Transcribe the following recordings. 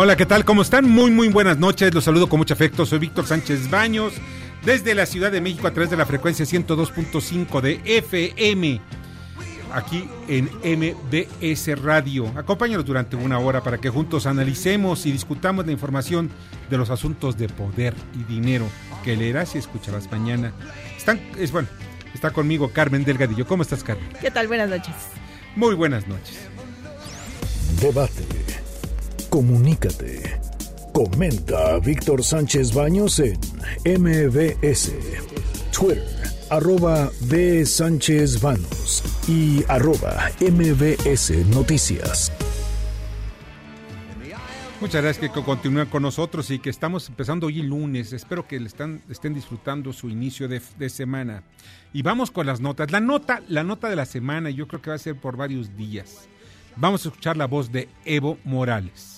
Hola, ¿qué tal? ¿Cómo están? Muy, muy buenas noches. Los saludo con mucho afecto. Soy Víctor Sánchez Baños, desde la Ciudad de México a través de la frecuencia 102.5 de FM, aquí en MBS Radio. Acompáñanos durante una hora para que juntos analicemos y discutamos la información de los asuntos de poder y dinero que leerás y escucharás mañana. Están, es bueno, está conmigo Carmen Delgadillo. ¿Cómo estás, Carmen? ¿Qué tal? Buenas noches. Muy buenas noches. Debate. Comunícate. Comenta a Víctor Sánchez Baños en MBS. Twitter, arroba B. Sánchez Baños y arroba MBS Noticias. Muchas gracias que continúen con nosotros y que estamos empezando hoy lunes. Espero que están, estén disfrutando su inicio de, de, semana. Y vamos con las notas. La nota, la nota de la semana, yo creo que va a ser por varios días. Vamos a escuchar la voz de Evo Morales.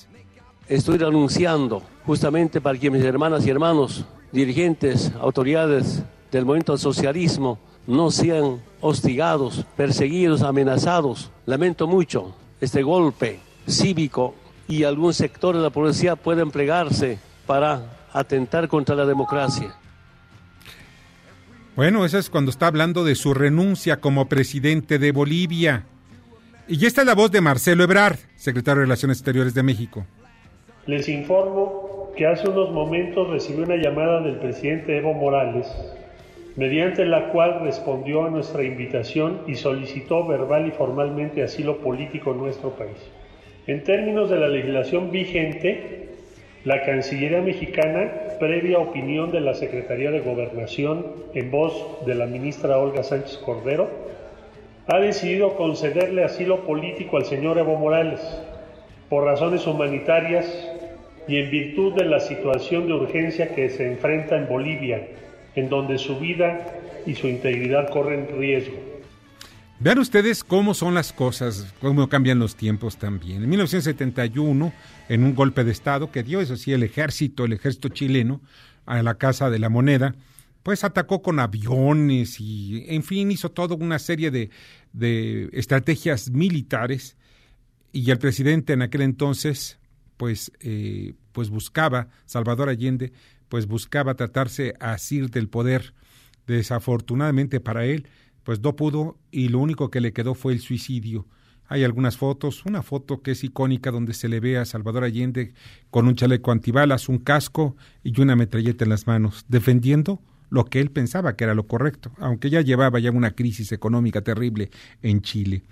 Estoy renunciando justamente para que mis hermanas y hermanos, dirigentes, autoridades del movimiento del socialismo, no sean hostigados, perseguidos, amenazados. Lamento mucho este golpe cívico y algún sector de la policía puede emplearse para atentar contra la democracia. Bueno, eso es cuando está hablando de su renuncia como presidente de Bolivia. Y esta es la voz de Marcelo Ebrard, secretario de Relaciones Exteriores de México. Les informo que hace unos momentos recibí una llamada del presidente Evo Morales, mediante la cual respondió a nuestra invitación y solicitó verbal y formalmente asilo político en nuestro país. En términos de la legislación vigente, la Cancillería mexicana, previa opinión de la Secretaría de Gobernación en voz de la ministra Olga Sánchez Cordero, ha decidido concederle asilo político al señor Evo Morales por razones humanitarias y en virtud de la situación de urgencia que se enfrenta en Bolivia, en donde su vida y su integridad corren riesgo. Vean ustedes cómo son las cosas, cómo cambian los tiempos también. En 1971, en un golpe de Estado que dio, eso sí, el ejército, el ejército chileno, a la Casa de la Moneda, pues atacó con aviones y, en fin, hizo toda una serie de, de estrategias militares y el presidente en aquel entonces, pues, eh, pues buscaba, Salvador Allende, pues buscaba tratarse asir del poder. Desafortunadamente para él, pues no pudo y lo único que le quedó fue el suicidio. Hay algunas fotos, una foto que es icónica donde se le ve a Salvador Allende con un chaleco antibalas, un casco y una metralleta en las manos, defendiendo lo que él pensaba que era lo correcto, aunque ya llevaba ya una crisis económica terrible en Chile.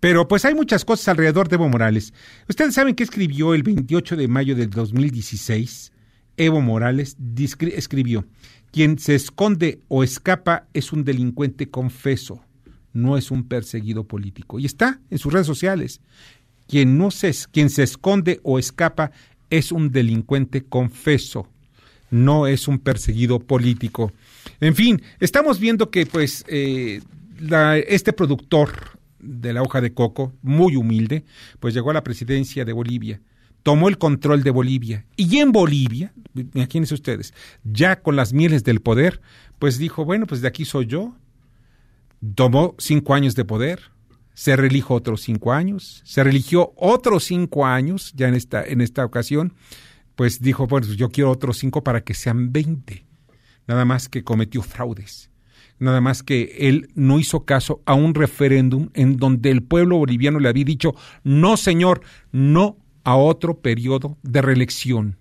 Pero pues hay muchas cosas alrededor de Evo Morales. Ustedes saben que escribió el 28 de mayo del 2016. Evo Morales escribió, quien se esconde o escapa es un delincuente confeso, no es un perseguido político. Y está en sus redes sociales. Quien, no se, quien se esconde o escapa es un delincuente confeso, no es un perseguido político. En fin, estamos viendo que pues eh, la, este productor de la hoja de coco, muy humilde, pues llegó a la presidencia de Bolivia, tomó el control de Bolivia y en Bolivia, imagínense ustedes, ya con las mieles del poder, pues dijo, bueno, pues de aquí soy yo, tomó cinco años de poder, se religió otros cinco años, se religió otros cinco años, ya en esta, en esta ocasión, pues dijo, bueno, yo quiero otros cinco para que sean veinte nada más que cometió fraudes, nada más que él no hizo caso a un referéndum en donde el pueblo boliviano le había dicho, no señor, no a otro periodo de reelección.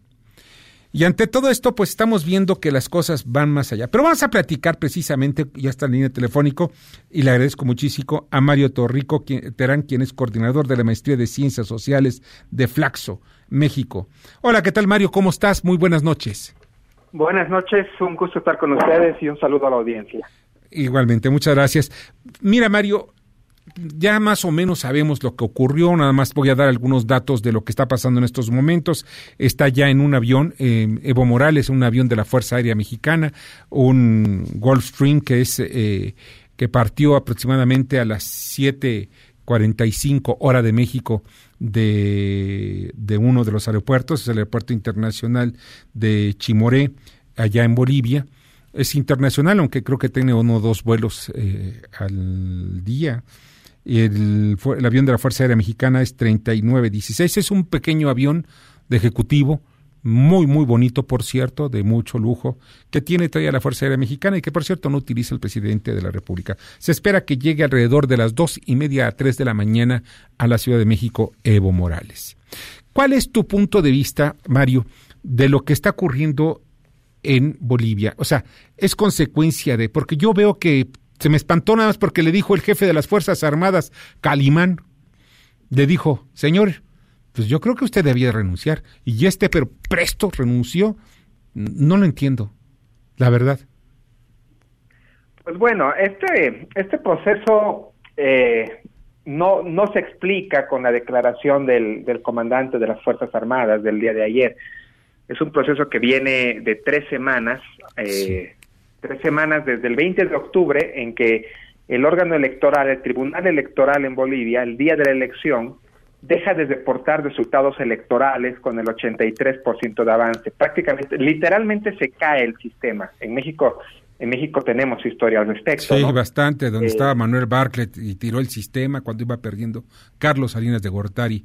Y ante todo esto, pues estamos viendo que las cosas van más allá. Pero vamos a platicar precisamente, ya está en línea telefónico, y le agradezco muchísimo a Mario Torrico Terán, quien es coordinador de la Maestría de Ciencias Sociales de Flaxo, México. Hola, ¿qué tal Mario? ¿Cómo estás? Muy buenas noches. Buenas noches, un gusto estar con ustedes y un saludo a la audiencia. Igualmente, muchas gracias. Mira, Mario, ya más o menos sabemos lo que ocurrió, nada más voy a dar algunos datos de lo que está pasando en estos momentos. Está ya en un avión, eh, Evo Morales, un avión de la Fuerza Aérea Mexicana, un Gulfstream que es eh, que partió aproximadamente a las 7:45 hora de México de, de uno de los aeropuertos, es el aeropuerto internacional de Chimoré, allá en Bolivia. Es internacional, aunque creo que tiene uno o dos vuelos eh, al día. El, el, avión de la Fuerza Aérea Mexicana es 3916. Es un pequeño avión de ejecutivo, muy, muy bonito, por cierto, de mucho lujo, que tiene todavía la Fuerza Aérea Mexicana y que, por cierto, no utiliza el presidente de la República. Se espera que llegue alrededor de las dos y media a tres de la mañana a la Ciudad de México Evo Morales. ¿Cuál es tu punto de vista, Mario, de lo que está ocurriendo en Bolivia? O sea, es consecuencia de, porque yo veo que se me espantó nada más porque le dijo el jefe de las Fuerzas Armadas, Calimán, le dijo, señor, pues yo creo que usted debía renunciar. Y este, pero presto renunció. No lo entiendo, la verdad. Pues bueno, este, este proceso eh, no, no se explica con la declaración del, del comandante de las Fuerzas Armadas del día de ayer. Es un proceso que viene de tres semanas, eh, sí. tres semanas desde el 20 de octubre, en que el órgano electoral, el Tribunal Electoral en Bolivia, el día de la elección, deja de reportar resultados electorales con el 83% de avance. Prácticamente, literalmente se cae el sistema. En México, en México tenemos historia al respecto. Sí, ¿no? bastante, donde Eh, estaba Manuel Bartlett y tiró el sistema cuando iba perdiendo Carlos Salinas de Gortari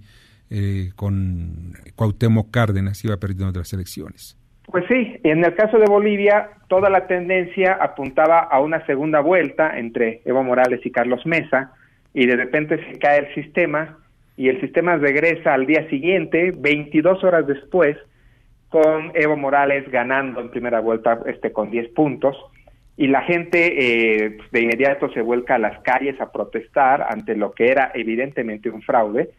eh, con Cuauhtémoc Cárdenas, iba perdiendo de las elecciones. Pues sí, en el caso de Bolivia, toda la tendencia apuntaba a una segunda vuelta entre Evo Morales y Carlos Mesa, y de repente se cae el sistema, y el sistema regresa al día siguiente, 22 horas después, con Evo Morales ganando en primera vuelta este con 10 puntos, y la gente eh, de inmediato se vuelca a las calles a protestar ante lo que era evidentemente un fraude.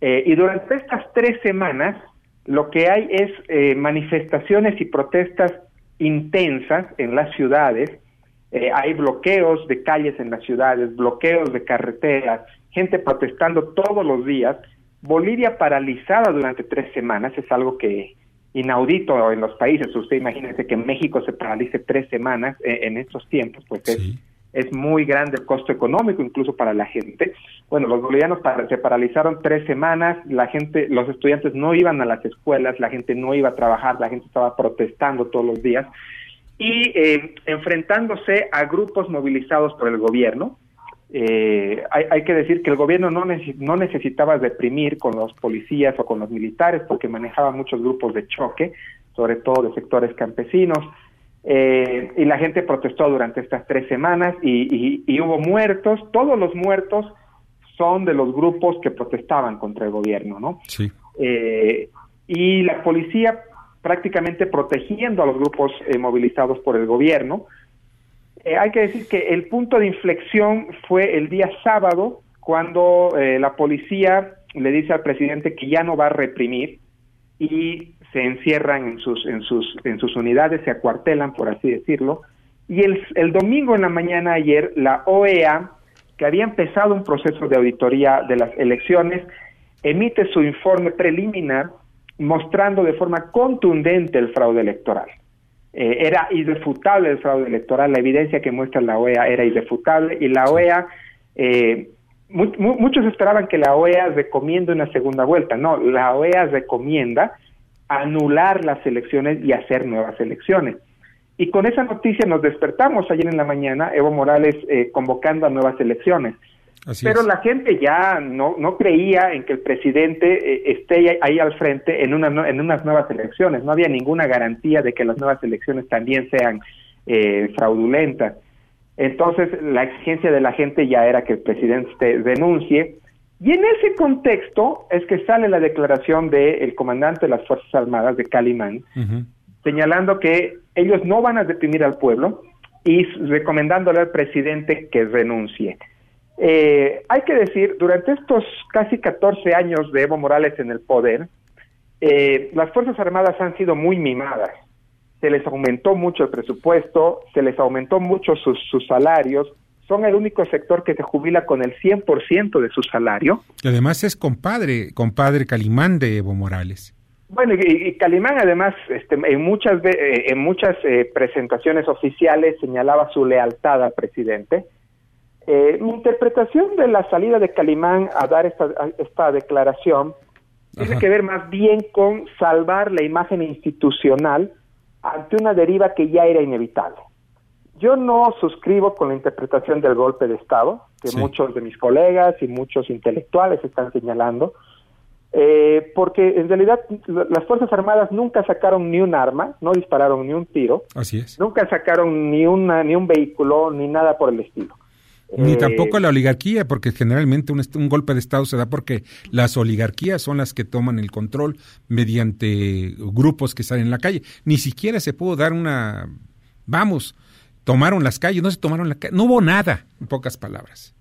Eh, y durante estas tres semanas, lo que hay es eh, manifestaciones y protestas intensas en las ciudades. Eh, hay bloqueos de calles en las ciudades, bloqueos de carreteras, gente protestando todos los días. Bolivia paralizada durante tres semanas es algo que inaudito en los países. Usted imagínese que México se paralice tres semanas eh, en estos tiempos, pues es, muy grande el costo económico incluso para la gente. Bueno, los bolivianos para- se paralizaron tres semanas, la gente, los estudiantes no iban a las escuelas, la gente no iba a trabajar, la gente estaba protestando todos los días y eh, enfrentándose a grupos movilizados por el gobierno. Eh, hay, hay que decir que el gobierno no, neces- no necesitaba reprimir con los policías o con los militares porque manejaba muchos grupos de choque, sobre todo de sectores campesinos. Eh, y la gente protestó durante estas tres semanas y, y- y hubo muertos. Todos los muertos son de los grupos que protestaban contra el gobierno, ¿no? Sí. Eh, y la policía prácticamente protegiendo a los grupos eh, movilizados por el gobierno. Eh, hay que decir que el punto de inflexión fue el día sábado, cuando eh, la policía le dice al presidente que ya no va a reprimir y se encierran en sus, en sus, en sus unidades, se acuartelan, por así decirlo. Y el, el domingo en la mañana ayer, la OEA, que había empezado un proceso de auditoría de las elecciones, emite su informe preliminar mostrando de forma contundente el fraude electoral. Eh, era irrefutable el fraude electoral, la evidencia que muestra la OEA era irrefutable y la OEA, eh, mu mu muchos esperaban que la OEA recomiende una segunda vuelta, no, la OEA recomienda anular las elecciones y hacer nuevas elecciones. Y con esa noticia nos despertamos ayer en la mañana, Evo Morales eh, convocando a nuevas elecciones. Así Pero es. la gente ya no, no creía en que el presidente eh, esté ahí al frente en, una, no- en unas nuevas elecciones. No había ninguna garantía de que las nuevas elecciones también sean eh, fraudulentas. Entonces, la exigencia de la gente ya era que el presidente renuncie. Y en ese contexto es que sale la declaración del comandante de las Fuerzas Armadas de Calimán, señalando que ellos no van a deprimir al pueblo y recomendándole al presidente que renuncie. Eh, hay que decir, durante estos casi 14 años de Evo Morales en el poder, eh, las Fuerzas Armadas han sido muy mimadas. se les aumentó mucho el presupuesto, se les aumentó mucho sus, sus salarios, son el único sector que se jubila con el 100% de su salario. Y además es compadre, compadre Calimán de Evo Morales. Bueno, y, Calimán además este, en muchas, eh, en muchas eh, presentaciones oficiales señalaba su lealtad al presidente. Eh, mi interpretación de la salida de Calimán a dar esta, esta declaración tiene que ver más bien con salvar la imagen institucional ante una deriva que ya era inevitable. Yo no suscribo con la interpretación del golpe de Estado, que muchos de mis colegas y muchos intelectuales están señalando, eh, porque en realidad las Fuerzas Armadas nunca sacaron ni un arma, no dispararon ni un tiro, Así es. nunca sacaron ni, una, ni un vehículo, ni nada por el estilo. Ni Eh, tampoco la oligarquía, porque generalmente un, un golpe de Estado se da porque las oligarquías son las que toman el control mediante grupos que salen en la calle. Ni siquiera se pudo dar una... Vamos, tomaron las calles, no se tomaron la calle, no hubo nada, en pocas palabras.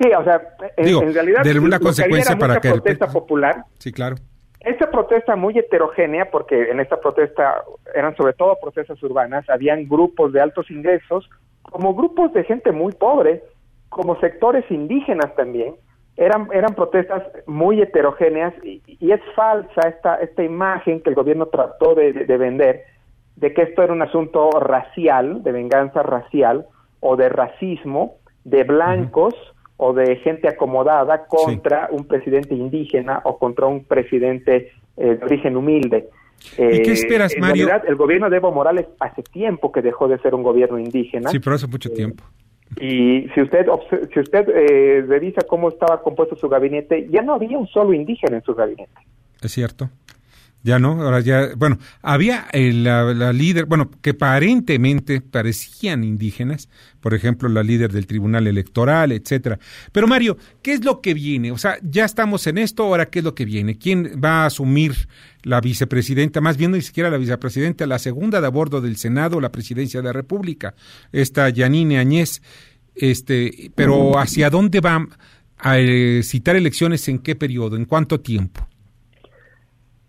Sí, o sea, en, Digo, en realidad de alguna que consecuencia era para mucha que el- protesta popular. Sí, claro. Esta protesta muy heterogénea, porque en esta protesta eran sobre todo protestas urbanas, habían grupos de altos ingresos, como grupos de gente muy pobre, como sectores indígenas también. Eran, eran protestas muy heterogéneas y, y es falsa esta, esta imagen que el gobierno trató de, de- de vender de que esto era un asunto racial, de venganza racial o de racismo, de blancos o de gente acomodada contra un presidente indígena o contra un presidente eh, de origen humilde. ¿Y qué Eh, esperas, en Mario? realidad, el gobierno de Evo Morales hace tiempo que dejó de ser un gobierno indígena. Sí, pero hace mucho tiempo. Y si usted si usted eh, revisa cómo estaba compuesto su gabinete, ya no había un solo indígena en su gabinete. Es cierto. Ya no, ahora ya, bueno, había eh, la, la líder, bueno, que aparentemente parecían indígenas, por ejemplo, la líder del Tribunal Electoral, etcétera. Pero Mario, ¿qué es lo que viene? O sea, ya estamos en esto, ahora ¿qué es lo que viene? ¿Quién va a asumir la vicepresidenta? Más bien ni siquiera la vicepresidenta, la segunda de a bordo del Senado, la presidencia de la República, esta Yanine Añez, este, pero ¿hacia dónde va a eh, citar elecciones? ¿En qué periodo? ¿En cuánto tiempo?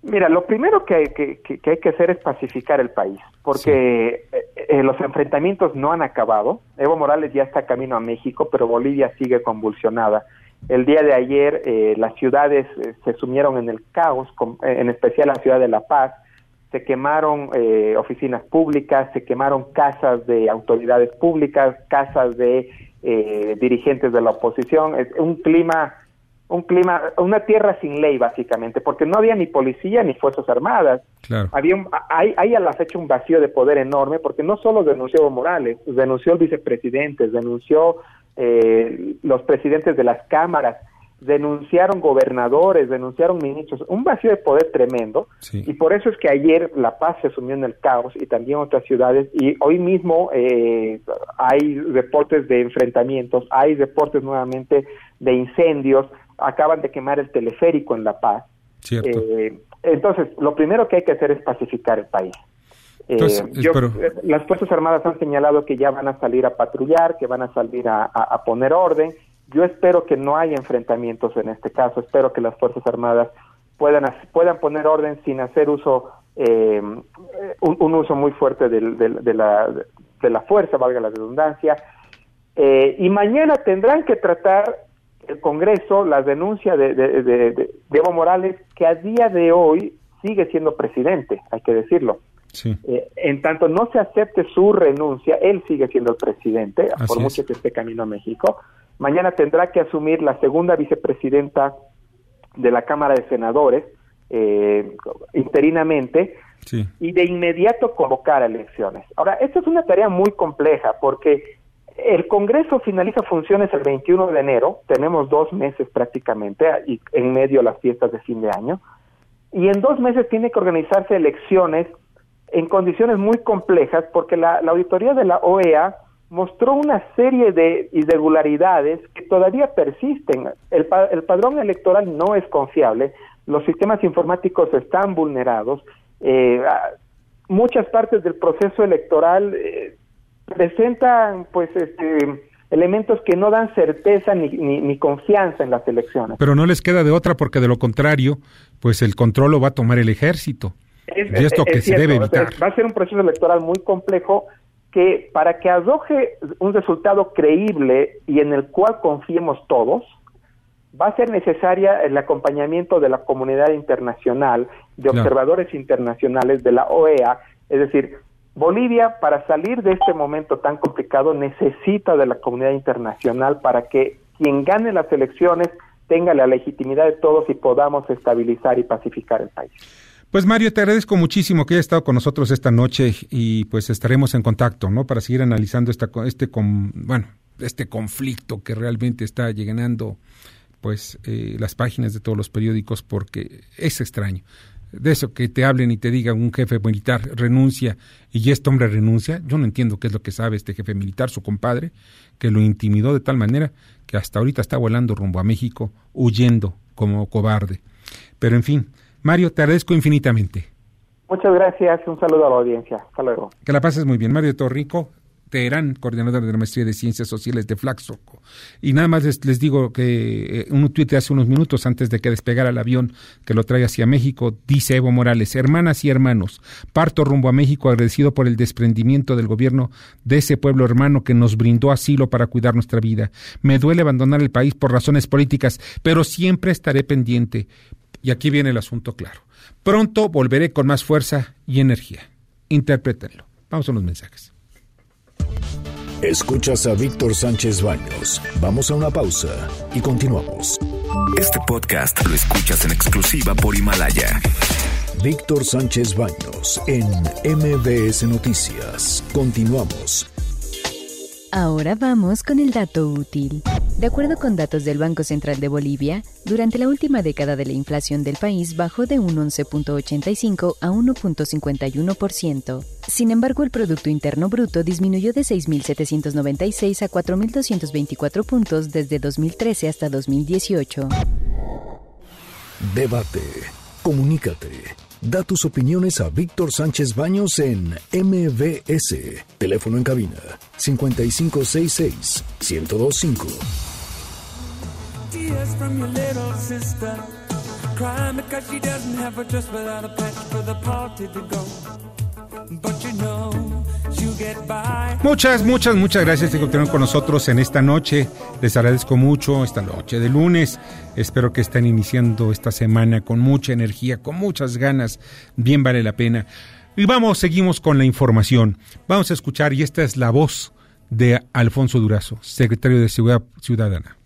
Mira, lo primero que hay que, que- que hay que hacer es pacificar el país, porque eh, eh, los enfrentamientos no han acabado. Evo Morales ya está camino a México, pero Bolivia sigue convulsionada. El día de ayer eh, las ciudades eh, se sumieron en el caos, con- eh, en especial la ciudad de La Paz. Se quemaron eh, oficinas públicas, se quemaron casas de autoridades públicas, casas de eh, dirigentes de la oposición. Es un clima un clima, una tierra sin ley básicamente, porque no había ni policía ni fuerzas armadas. Claro. Había un- hay, hay a la fecha un vacío de poder enorme, porque no solo denunció Morales, denunció el vicepresidente, denunció eh, los presidentes de las cámaras, denunciaron gobernadores, denunciaron ministros, un vacío de poder tremendo, Sí. y por eso es que ayer La Paz se sumió en el caos y también otras ciudades, y hoy mismo eh, hay reportes de enfrentamientos, hay reportes nuevamente de incendios, acaban de quemar el teleférico en La Paz. Cierto. Eh, entonces, lo primero que hay que hacer es pacificar el país. Eh, Entonces, yo- pero- eh, las Fuerzas Armadas han señalado que ya van a salir a patrullar, que van a salir a, a- a poner orden. Yo espero que no haya enfrentamientos en este caso. Espero que las Fuerzas Armadas puedan, puedan poner orden sin hacer uso, eh, un, un uso muy fuerte del- del- de, la, de la fuerza, valga la redundancia. Eh, y mañana tendrán que tratar el Congreso la denuncia de, de, de- de- de Evo Morales, que a día de hoy sigue siendo presidente, hay que decirlo. Sí. Eh, en tanto no se acepte su renuncia, él sigue siendo el presidente, Así por es. mucho que esté camino a México. Mañana tendrá que asumir la segunda vicepresidenta de la Cámara de Senadores, eh, interinamente, Sí. y de inmediato convocar a elecciones. Ahora, esta es una tarea muy compleja porque el Congreso finaliza funciones el 21 de enero, tenemos dos meses prácticamente, y en medio las fiestas de fin de año, y en dos meses tiene que organizarse elecciones en condiciones muy complejas porque la, auditoría de la OEA mostró una serie de irregularidades que todavía persisten. El, el padrón electoral no es confiable, los sistemas informáticos están vulnerados, eh, ah, muchas partes del proceso electoral eh, presentan pues este elementos que no dan certeza ni, ni, ni confianza en las elecciones. Pero no les queda de otra porque de lo contrario, pues el control lo va a tomar el ejército. Es, y esto es que se cierto, debe o sea, evitar. va a ser un proceso electoral muy complejo que para que arroje un resultado creíble y en el cual confiemos todos, va a ser necesaria el acompañamiento de la comunidad internacional, de Claro. observadores internacionales, de la OEA, es decir, Bolivia para salir de este momento tan complicado necesita de la comunidad internacional para que quien gane las elecciones tenga la legitimidad de todos y podamos estabilizar y pacificar el país. Pues Mario, te agradezco muchísimo que hayas estado con nosotros esta noche y pues estaremos en contacto, ¿no? Para seguir analizando esta, este, con, bueno, este conflicto que realmente está llenando, pues, eh, las páginas de todos los periódicos porque es extraño. De eso que te hablen y te digan un jefe militar renuncia y este hombre renuncia, yo no entiendo qué es lo que sabe este jefe militar, su compadre, que lo intimidó de tal manera que hasta ahorita está volando rumbo a México, huyendo como cobarde. Pero en fin, Mario, te agradezco infinitamente. Muchas gracias, un saludo a la audiencia. Hasta luego. Que la pases muy bien. Mario Torrico, Teherán, coordinador de la Maestría de Ciencias Sociales de Flaxoco. Y nada más les, les digo que eh, un tuit de hace unos minutos antes de que despegara el avión que lo trae hacia México, dice Evo Morales, hermanas y hermanos, parto rumbo a México agradecido por el desprendimiento del gobierno de ese pueblo hermano que nos brindó asilo para cuidar nuestra vida. Me duele abandonar el país por razones políticas, pero siempre estaré pendiente. Y aquí viene el asunto claro. Pronto volveré con más fuerza y energía. Interprétenlo. Vamos a los mensajes. Escuchas a Víctor Sánchez Baños. Vamos a una pausa y continuamos. Este podcast lo escuchas en exclusiva por Himalaya. Víctor Sánchez Baños en MBS Noticias. Continuamos. Ahora vamos con el dato útil. De acuerdo con datos del Banco Central de Bolivia, durante la última década de la inflación del país bajó de un 11.85 a 1.51%. Sin embargo, el Producto Interno Bruto disminuyó de 6.796 a 4.224 puntos desde 2013 hasta 2018. Debate. Comunícate. Da tus opiniones a Víctor Sánchez Baños en MBS. Teléfono en cabina 5566 1025. Tears from your little sister. Crying because she doesn't have a dress without a patch for the party to go. But you know. Muchas, muchas, muchas gracias de continuar con nosotros en esta noche. Les agradezco mucho esta noche de lunes. Espero que estén iniciando esta semana con mucha energía, con muchas ganas. Bien vale la pena. Y vamos, seguimos con la información. Vamos a escuchar, y esta es la voz de Alfonso Durazo, secretario de Seguridad Ciudadana.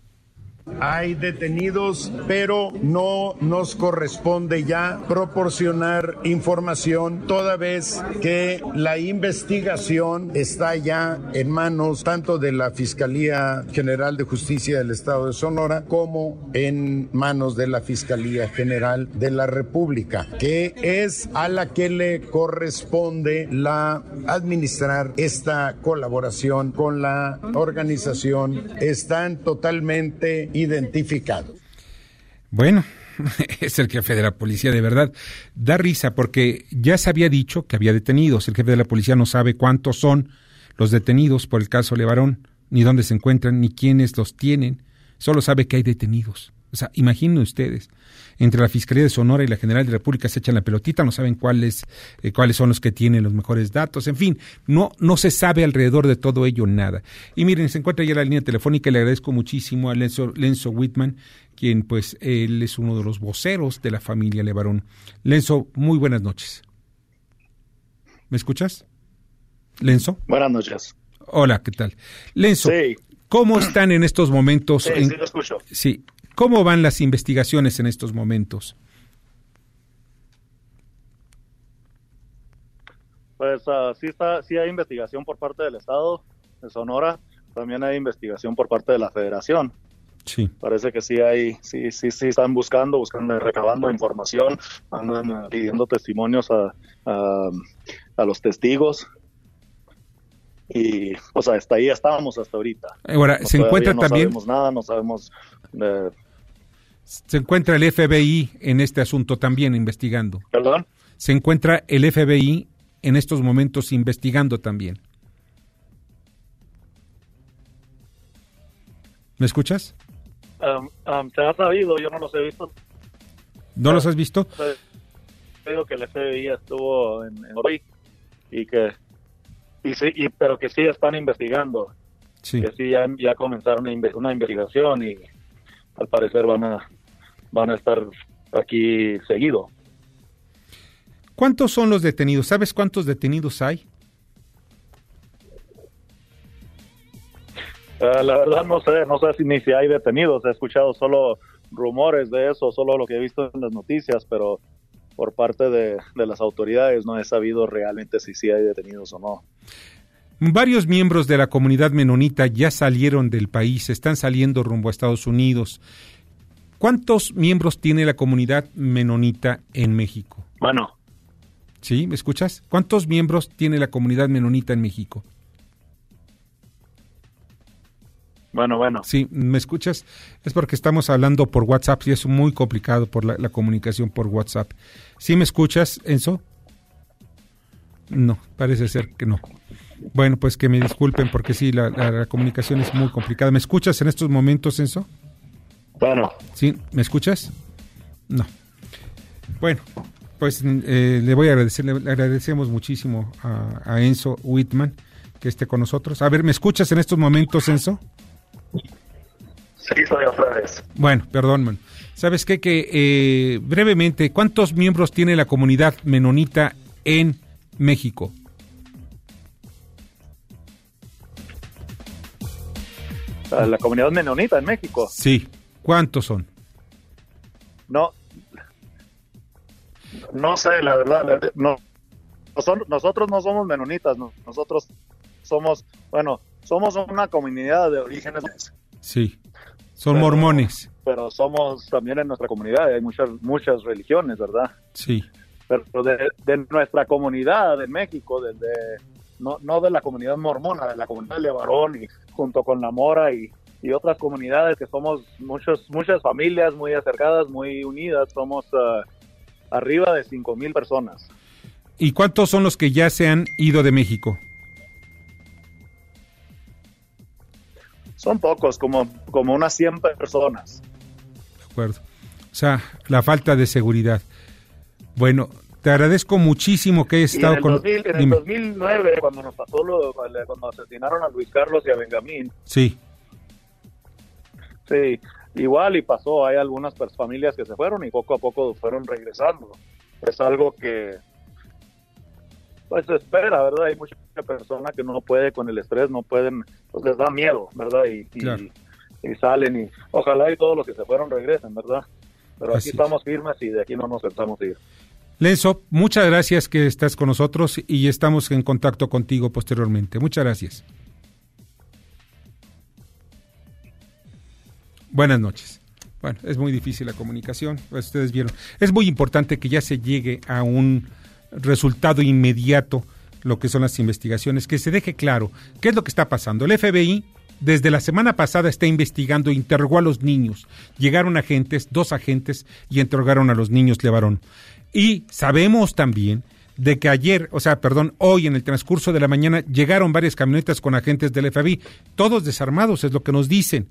Hay detenidos, pero no nos corresponde ya proporcionar información toda vez que la investigación está ya en manos tanto de la Fiscalía General de Justicia del Estado de Sonora como en manos de la Fiscalía General de la República, que es a la que le corresponde la administrar esta colaboración con la organización. Están totalmente identificados. Bueno, es el jefe de la policía, de verdad. Da risa porque ya se había dicho que había detenidos. El jefe de la policía no sabe cuántos son los detenidos por el caso Levarón, ni dónde se encuentran, ni quiénes los tienen. Solo sabe que hay detenidos. O sea, imaginen ustedes, entre la Fiscalía de Sonora y la General de la República se echan la pelotita, no saben cuáles, eh, cuáles son los que tienen los mejores datos, en fin, no, no se sabe alrededor de todo ello nada. Y miren, se encuentra ya la línea telefónica y le agradezco muchísimo a Lenzo, Lenzo Whitman, quien pues él es uno de los voceros de la familia Levarón. Lenzo, muy buenas noches. ¿Me escuchas? Lenzo. Buenas noches. Hola, ¿qué tal? Lenzo, Sí. ¿cómo están en estos momentos? Sí, en- sí, lo escucho. Sí. ¿Cómo van las investigaciones en estos momentos? Pues ah, sí, está, sí hay investigación por parte del Estado de Sonora, también hay investigación por parte de la Federación. Sí. Parece que sí hay, sí, sí, sí están buscando, buscando, recabando información, andan ah, pidiendo testimonios a, a, a los testigos. Y, o sea, hasta ahí estamos hasta ahorita. Ahora, No, se encuentra no también, sabemos nada, no sabemos eh, se encuentra el FBI en este asunto también investigando. ¿Perdón? Se encuentra el FBI en estos momentos investigando también. ¿Me escuchas? Um, um, ¿Se ha sabido? Yo no los he visto. ¿No los has visto? Digo que el FBI estuvo en, en hoy y que y sí, y, pero que sí están investigando. Sí. Que sí ya, ya comenzaron una investigación y al parecer van a van a estar aquí seguido. ¿Cuántos son los detenidos? ¿Sabes cuántos detenidos hay? Eh, la verdad no sé, no sé si ni si hay detenidos, he escuchado solo rumores de eso, solo lo que he visto en las noticias, pero por parte de, de las autoridades no he sabido realmente si sí hay detenidos o no. Varios miembros de la comunidad menonita ya salieron del país, están saliendo rumbo a Estados Unidos. ¿Cuántos miembros tiene la comunidad menonita en México? Bueno, ¿Sí? ¿Me escuchas? ¿Cuántos miembros tiene la comunidad menonita en México? bueno, bueno. Sí, ¿me escuchas? Es porque estamos hablando por WhatsApp y es muy complicado por la, la comunicación por WhatsApp. ¿Sí me escuchas, Enzo? No, parece ser que no. Bueno, pues que me disculpen porque sí, la, la- la comunicación es muy complicada. ¿Me escuchas en estos momentos, Enzo? Bueno, ¿Sí? ¿Me escuchas? No. Bueno, pues eh, le voy a agradecer, le agradecemos muchísimo a, a Enzo Whitman que esté con nosotros. A ver, ¿me escuchas en estos momentos, Enzo? sí soy Alfredes. Bueno, perdón, man. ¿Sabes qué? Que eh, brevemente, ¿cuántos miembros tiene la comunidad menonita en México? Eh, La comunidad menonita en México. Sí. ¿Cuántos son? No, no sé, la verdad, no. Nosotros, no somos menonitas, no. nosotros somos, bueno, somos una comunidad de orígenes, Sí. Son Pero- mormones. pero somos también en nuestra comunidad, hay muchas, muchas religiones, ¿verdad? Sí. Pero de, de nuestra comunidad en México, desde, no, no de la comunidad mormona, de la comunidad de Levarón y junto con la Mora y, y otras comunidades que somos muchos, muchas familias muy acercadas, muy unidas, somos ah, arriba de cinco mil personas. ¿Y cuántos son los que ya se han ido de México? Son pocos, como, como unas 100 personas. De acuerdo. O sea, la falta de seguridad. Bueno, te agradezco muchísimo que hayas Y en estado el, con... 2000 en el Dime. 2009, cuando nos pasó lo, cuando asesinaron a Luis Carlos y a Benjamín, Sí, sí, igual y pasó, hay algunas familias que se fueron y poco a poco fueron regresando. Es algo que pues se espera, ¿verdad? Hay mucha persona que no puede con el estrés, no pueden, pues les da miedo, ¿verdad? Y, y- Claro. y salen y ojalá y todos los que se fueron regresen, ¿verdad? Pero Así aquí es. estamos firmes y de aquí no nos pensamos ir. Lenzo, muchas gracias que estás con nosotros y estamos en contacto contigo posteriormente. Muchas gracias. Buenas noches. Bueno, es muy difícil la comunicación, ustedes vieron. Es muy importante que ya se llegue a un resultado inmediato lo que son las investigaciones, que se deje claro qué es lo que está pasando. El FBI desde la semana pasada está investigando, interrogó a los niños. Llegaron agentes, dos agentes, y interrogaron a los niños Levarón. Y sabemos también de que ayer, o sea, perdón, hoy en el transcurso de la mañana llegaron varias camionetas con agentes del FBI, todos desarmados, es lo que nos dicen.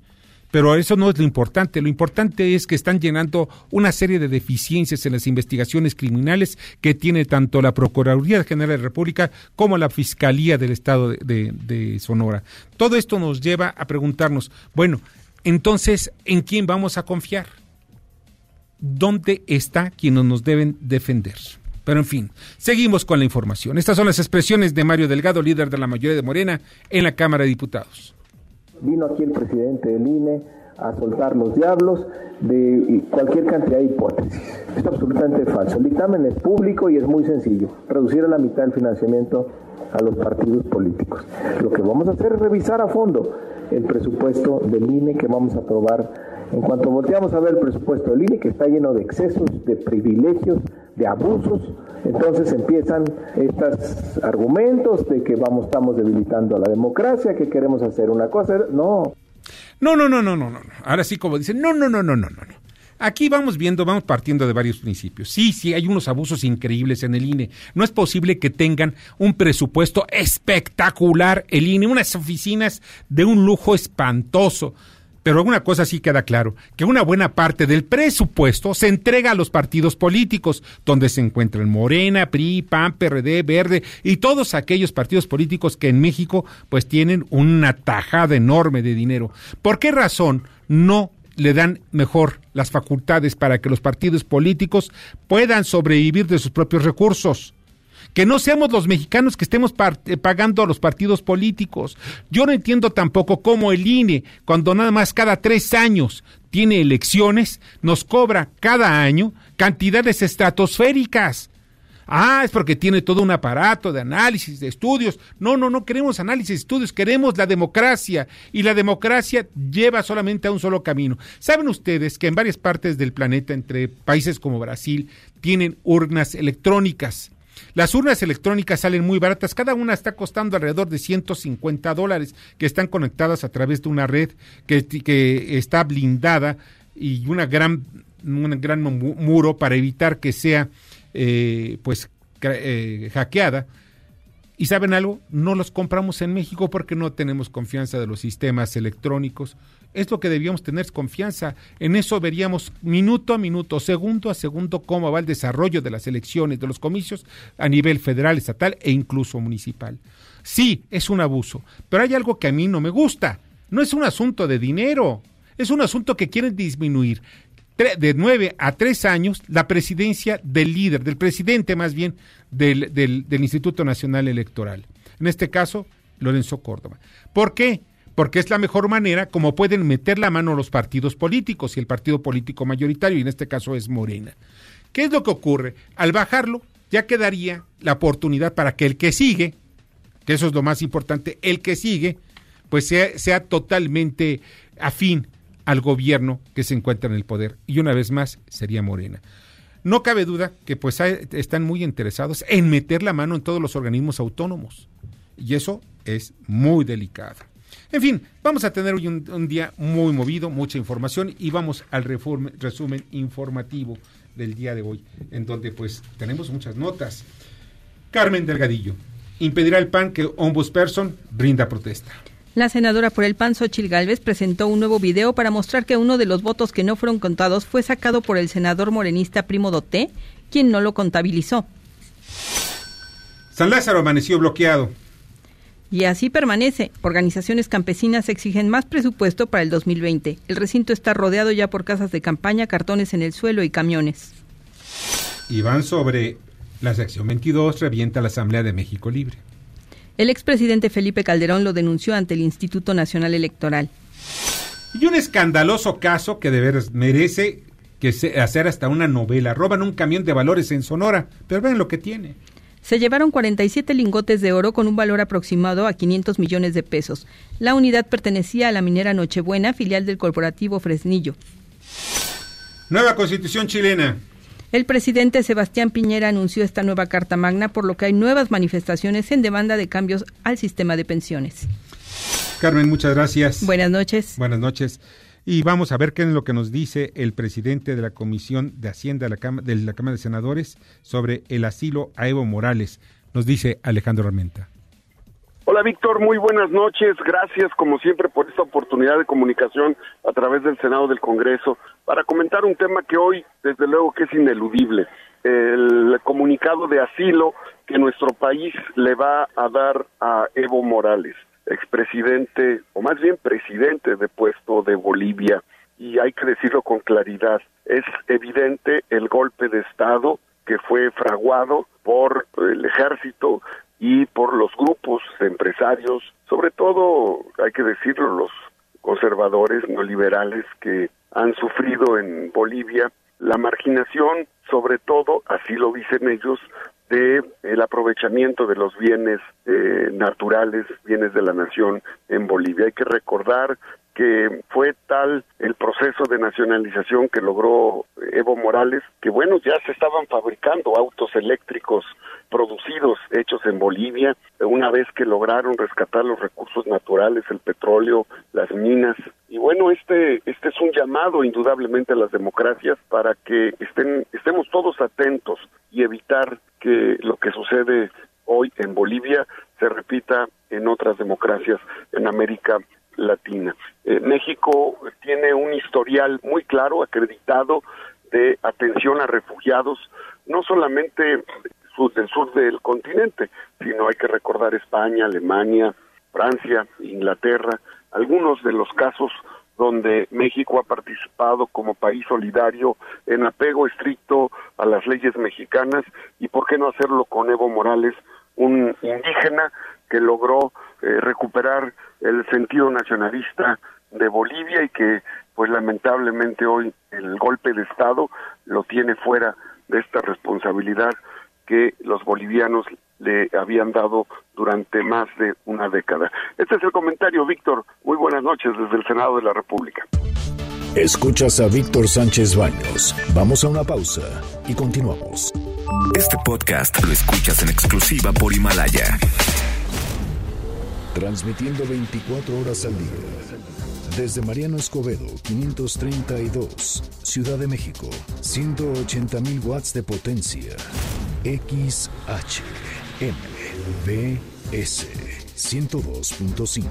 Pero eso no es lo importante. Lo importante es que están llenando una serie de deficiencias en las investigaciones criminales que tiene tanto la Procuraduría General de la República como la Fiscalía del Estado de, de- Sonora. Todo esto nos lleva a preguntarnos, bueno, entonces, ¿en quién vamos a confiar? ¿Dónde está quienes nos deben defender? Pero en fin, seguimos con la información. Estas son las expresiones de Mario Delgado, líder de la mayoría de Morena, en la Cámara de Diputados. Vino aquí el presidente del INE a soltar los diablos de cualquier cantidad de hipótesis. Es absolutamente falso. El dictamen es público y es muy sencillo. Reducir a la mitad el financiamiento a los partidos políticos. Lo que vamos a hacer es revisar a fondo el presupuesto del INE que vamos a aprobar. En cuanto volteamos a ver el presupuesto del INE, que está lleno de excesos, de privilegios, de abusos, entonces empiezan estos argumentos de que vamos, estamos debilitando a la democracia, que queremos hacer una cosa. No, No, no, no, no, no, no. Ahora sí, como dicen, no, no, no, no, no, no. Aquí vamos viendo, vamos partiendo de varios principios. Sí, sí, hay unos abusos increíbles en el INE. No es posible que tengan un presupuesto espectacular el INE, unas oficinas de un lujo espantoso. Pero una cosa sí queda claro, que una buena parte del presupuesto se entrega a los partidos políticos, donde se encuentran Morena, PRI, PAN, PRD, Verde y todos aquellos partidos políticos que en México pues tienen una tajada enorme de dinero. ¿Por qué razón no le dan mejor las facultades para que los partidos políticos puedan sobrevivir de sus propios recursos? Que no seamos los mexicanos que estemos eh, pagando a los partidos políticos. Yo no entiendo tampoco cómo el INE, cuando nada más cada tres años tiene elecciones, nos cobra cada año cantidades estratosféricas. Ah, es porque tiene todo un aparato de análisis, de estudios. No, no, no queremos análisis, estudios, queremos la democracia. Y la democracia lleva solamente a un solo camino. ¿Saben ustedes que en varias partes del planeta, entre países como Brasil, tienen urnas electrónicas? Las urnas electrónicas salen muy baratas, cada una está costando alrededor de 150 dólares, que están conectadas a través de una red que, está blindada y una gran, un gran muro para evitar que sea eh, pues eh, hackeada. ¿Y saben algo? No los compramos en México porque no tenemos confianza de los sistemas electrónicos es lo que debíamos tener confianza. En eso veríamos minuto a minuto, segundo a segundo, cómo va el desarrollo de las elecciones, de los comicios a nivel federal, estatal e incluso municipal. Sí, es un abuso, pero hay algo que a mí no me gusta. No es un asunto de dinero, es un asunto que quieren disminuir de nueve a tres años la presidencia del líder, del presidente más bien, del, del, del Instituto Nacional Electoral. En este caso, Lorenzo Córdoba. ¿Por qué? Porque es la mejor manera como pueden meter la mano los partidos políticos y el partido político mayoritario, y en este caso es Morena. ¿Qué es lo que ocurre? Al bajarlo, ya quedaría la oportunidad para que el que sigue, que eso es lo más importante, el que sigue, pues sea, sea totalmente afín al gobierno que se encuentra en el poder. Y una vez más, sería Morena. No cabe duda que pues están muy interesados en meter la mano en todos los organismos autónomos. Y eso es muy delicado. En fin, vamos a tener hoy un, día muy movido, mucha información y vamos al resumen informativo del día de hoy, en donde pues tenemos muchas notas. Carmen Delgadillo, impedirá el PAN que Ombudsperson brinda protesta. La senadora por el PAN, Xochil Gálvez, presentó un nuevo video para mostrar que uno de los votos que no fueron contados fue sacado por el senador morenista Primo Doté, quien no lo contabilizó. San Lázaro amaneció bloqueado. Y así permanece. Organizaciones campesinas exigen más presupuesto para el 2020. El recinto está rodeado ya por casas de campaña, cartones en el suelo y camiones. Y van sobre la sección 22, revienta la Asamblea de México Libre. El expresidente Felipe Calderón lo denunció ante el Instituto Nacional Electoral. Y un escandaloso caso que de veras merece que hacer hasta una novela. Roban un camión de valores en Sonora, pero ven lo que tiene se llevaron 47 lingotes de oro con un valor aproximado a 500 millones de pesos. La unidad pertenecía a la minera Nochebuena, filial del corporativo Fresnillo. Nueva constitución chilena. El presidente Sebastián Piñera anunció esta nueva Carta Magna, por lo que hay nuevas manifestaciones en demanda de cambios al sistema de pensiones. Carmen, muchas gracias. Buenas noches. Buenas noches. Y vamos a ver qué es lo que nos dice el presidente de la Comisión de Hacienda de la, Cámara de, Senadores sobre el asilo a Evo Morales. Nos dice Alejandro Armenta. Hola Víctor, muy buenas noches. Gracias como siempre por esta oportunidad de comunicación a través del Senado del Congreso para comentar un tema que hoy desde luego que es ineludible. El comunicado de asilo que nuestro país le va a dar a Evo Morales expresidente, o más bien presidente de puesto de Bolivia, y hay que decirlo con claridad, es evidente el golpe de Estado que fue fraguado por el ejército y por los grupos empresarios, sobre todo, hay que decirlo, los conservadores neoliberales que han sufrido en Bolivia la marginación, sobre todo, así lo dicen ellos, de el aprovechamiento de los bienes eh, naturales, bienes de la nación en Bolivia. Hay que recordar que fue tal el proceso de nacionalización que logró Evo Morales, que bueno, ya se estaban fabricando autos eléctricos producidos, hechos en Bolivia, una vez que lograron rescatar los recursos naturales, el petróleo, las minas. Y bueno, este, este es un llamado indudablemente a las democracias para que estén, estemos todos atentos y evitar que lo que sucede hoy en Bolivia se repita en otras democracias en América Latina. Eh, México tiene un historial muy claro, acreditado, de atención a refugiados, no solamente del sur del continente, sino hay que recordar España, Alemania, Francia, Inglaterra, algunos de los casos donde México ha participado como país solidario en apego estricto a las leyes mexicanas y por qué no hacerlo con Evo Morales, un indígena que logró eh, recuperar el sentido nacionalista de Bolivia y que pues lamentablemente hoy el golpe de estado lo tiene fuera de esta responsabilidad que los bolivianos le habían dado durante más de una década. Este es el comentario, Víctor. Muy buenas noches desde el Senado de la República. Escuchas a Víctor Sánchez Baños. Vamos a una pausa y continuamos. Este podcast lo escuchas en exclusiva por Himalaya. Transmitiendo 24 horas al día. Desde Mariano Escobedo, 532, Ciudad de México, 180.000 watts de potencia. XH MBS 102.5,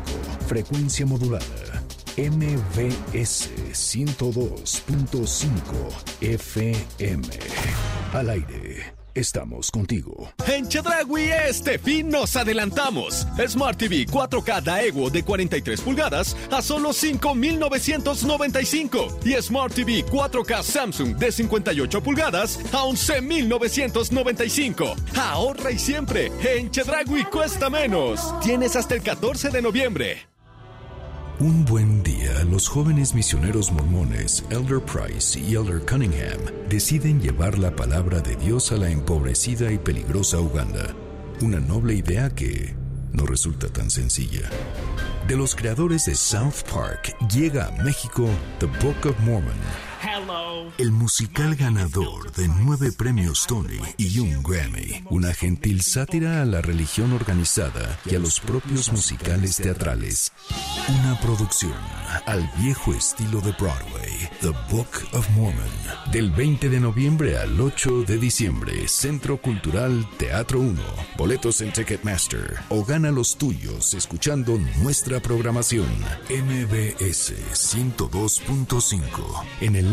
frecuencia modulada. MBS 102.5 FM. Al aire. Estamos contigo. En Chedragui este fin nos adelantamos. Smart TV 4K Daewoo de 43 pulgadas a solo 5,995. Y Smart TV 4K Samsung de 58 pulgadas a 11,995. Ahorra y siempre. En Chedragui cuesta menos. Tienes hasta el 14 de noviembre. Un buen día, los jóvenes misioneros mormones Elder Price y Elder Cunningham deciden llevar la palabra de Dios a la empobrecida y peligrosa Uganda. Una noble idea que no resulta tan sencilla. De los creadores de South Park llega a México The Book of Mormon el musical ganador de nueve premios Tony y un Grammy. Una gentil sátira a la religión organizada y a los propios musicales teatrales. Una producción al viejo estilo de Broadway. The Book of Mormon. Del 20 de noviembre al 8 de diciembre. Centro Cultural Teatro 1. Boletos en Ticketmaster. O gana los tuyos escuchando nuestra programación. MBS 102.5. En el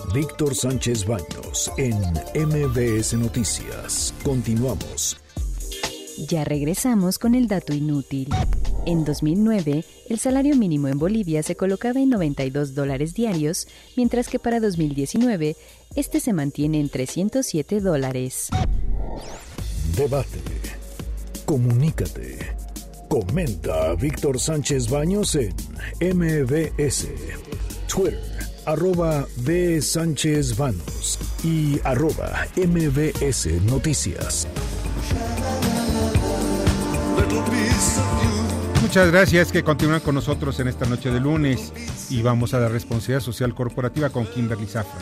Víctor Sánchez Baños en MBS Noticias. Continuamos. Ya regresamos con el dato inútil. En 2009, el salario mínimo en Bolivia se colocaba en 92 dólares diarios, mientras que para 2019, este se mantiene en 307 dólares. Debate. Comunícate. Comenta a Víctor Sánchez Baños en MBS. Twitter arroba B. Sánchez Vanos y arroba MBS Noticias. Muchas gracias que continúan con nosotros en esta noche de lunes y vamos a la responsabilidad social corporativa con Kimberly Zafra.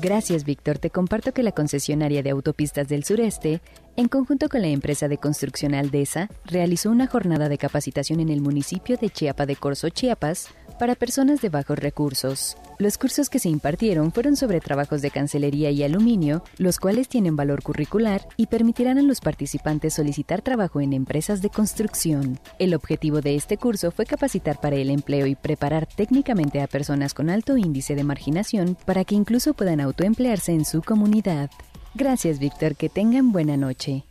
Gracias, Víctor. Te comparto que la concesionaria de autopistas del sureste, en conjunto con la empresa de construcción Aldesa, realizó una jornada de capacitación en el municipio de Chiapa de Corzo, Chiapas, para personas de bajos recursos. Los cursos que se impartieron fueron sobre trabajos de cancelería y aluminio, los cuales tienen valor curricular y permitirán a los participantes solicitar trabajo en empresas de construcción. El objetivo de este curso fue capacitar para el empleo y preparar técnicamente a personas con alto índice de marginación para que incluso puedan autoemplearse en su comunidad. Gracias, Víctor. Que tengan buena noche.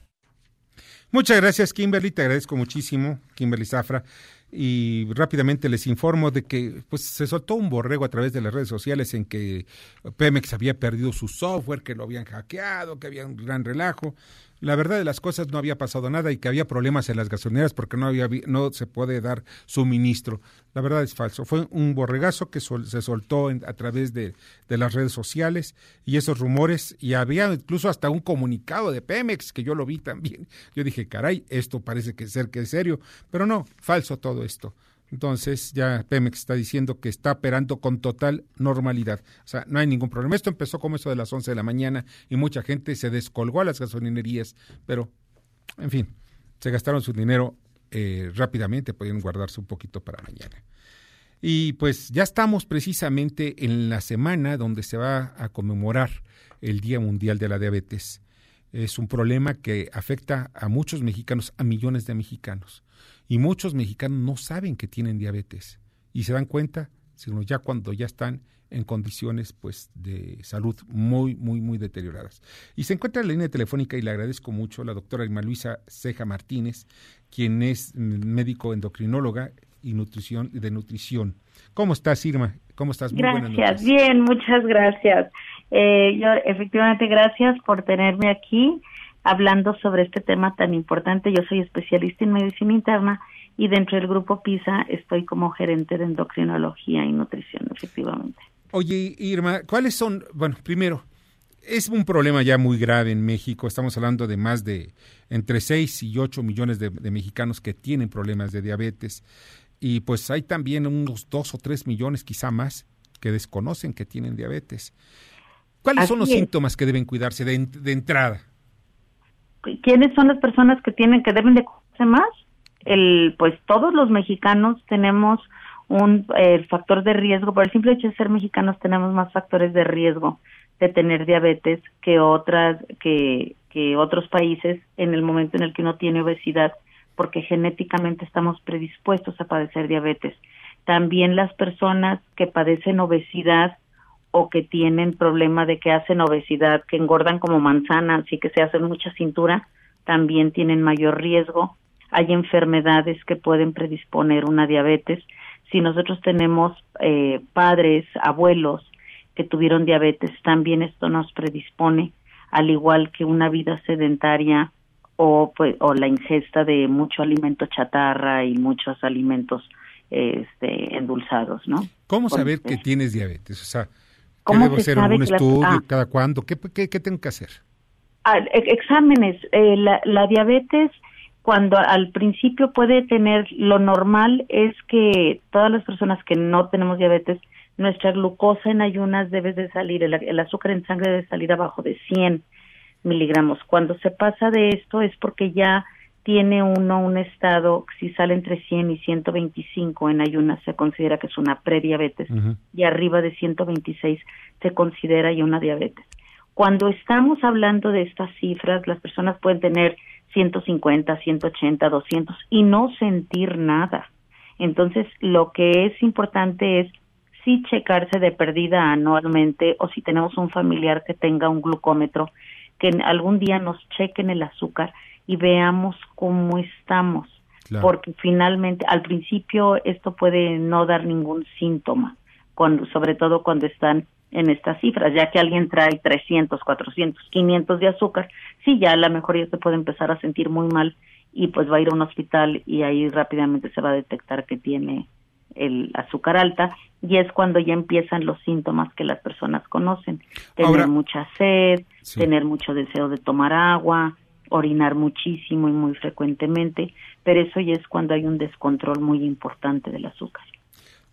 Muchas gracias, Kimberly. Te agradezco muchísimo, Kimberly Zafra. Y rápidamente les informo de que pues, se soltó un borrego a través de las redes sociales en que Pemex había perdido su software, que lo habían hackeado, que había un gran relajo la verdad de las cosas no había pasado nada y que había problemas en las gasolineras porque no había no se puede dar suministro. La verdad es falso. Fue un borregazo que se soltó a través de, de, las redes sociales y esos rumores y había incluso hasta un comunicado de Pemex que yo lo vi también. Yo dije, caray, esto parece que ser que es serio, pero no, falso todo esto. Entonces ya Pemex está diciendo que está operando con total normalidad. O sea, no hay ningún problema. Esto empezó como eso de las 11 de la mañana y mucha gente se descolgó a las gasolinerías, pero, en fin, se gastaron su dinero eh, rápidamente, podían guardarse un poquito para mañana. Y pues ya estamos precisamente en la semana donde se va a conmemorar el Día Mundial de la Diabetes. Es un problema que afecta a muchos mexicanos, a millones de mexicanos. Y muchos mexicanos no saben que tienen diabetes y se dan cuenta, sino ya cuando ya están en condiciones pues de salud muy muy muy deterioradas. Y se encuentra en la línea telefónica y le agradezco mucho a la doctora Irma Luisa Ceja Martínez, quien es médico endocrinóloga y nutrición de nutrición. ¿Cómo estás, Irma? ¿Cómo estás? Muy gracias, bien, muchas gracias. Eh, yo efectivamente gracias por tenerme aquí hablando sobre este tema tan importante. Yo soy especialista en medicina interna y dentro del grupo PISA estoy como gerente de endocrinología y nutrición, efectivamente. Oye, Irma, ¿cuáles son, bueno, primero, es un problema ya muy grave en México, estamos hablando de más de entre 6 y 8 millones de, mexicanos que tienen problemas de diabetes y pues hay también unos 2 o 3 millones, quizá más, que desconocen que tienen diabetes. ¿Cuáles son los síntomas que deben cuidarse de entrada? ¿quiénes son las personas que tienen que deben de cuidarse más? El, pues todos los mexicanos tenemos un factor de riesgo, por el simple hecho de ser mexicanos tenemos más factores de riesgo de tener diabetes que otras que, que otros países en el momento en el que uno tiene obesidad porque genéticamente estamos predispuestos a padecer diabetes. También las personas que padecen obesidad o que tienen problema de que hacen obesidad, que engordan como manzanas y que se hacen mucha cintura, también tienen mayor riesgo. Hay enfermedades que pueden predisponer una diabetes. Si nosotros tenemos eh, padres, abuelos que tuvieron diabetes, también esto nos predispone, al igual que una vida sedentaria o, pues, o la ingesta de mucho alimento chatarra y muchos alimentos este, endulzados, ¿no? ¿Cómo saber que tienes diabetes? O sea, ¿Qué debo hacer? ¿Algún estudio? Ah. ¿Cada cuándo? ¿Qué, qué, tengo que hacer? Ah, e, exámenes. Eh, la, la, diabetes, cuando al principio puede tener, lo normal es que todas las personas que no tenemos diabetes, nuestra glucosa en ayunas debe de salir, el, el azúcar en sangre debe salir abajo de 100 miligramos. Cuando se pasa de esto es porque ya tiene uno un estado, si sale entre 100 y 125 en ayunas, se considera que es una prediabetes y arriba de 126 se considera ya una diabetes. Cuando estamos hablando de estas cifras, las personas pueden tener 150, 180, 200 y no sentir nada. Entonces, lo que es importante es sí checarse de perdida anualmente o si tenemos un familiar que tenga un glucómetro, que algún día nos chequen el azúcar y veamos cómo estamos. Porque finalmente, al principio, esto puede no dar ningún síntoma, cuando, sobre todo cuando están en estas cifras, ya que alguien trae 300, 400, 500 de azúcar, sí, ya a lo mejor ya se puede empezar a sentir muy mal y pues va a ir a un hospital y ahí rápidamente se va a detectar que tiene el azúcar alta y es cuando ya empiezan los síntomas que las personas conocen, tener mucha sed, tener mucho deseo de tomar agua, orinar muchísimo y muy frecuentemente, pero eso ya es cuando hay un descontrol muy importante del azúcar.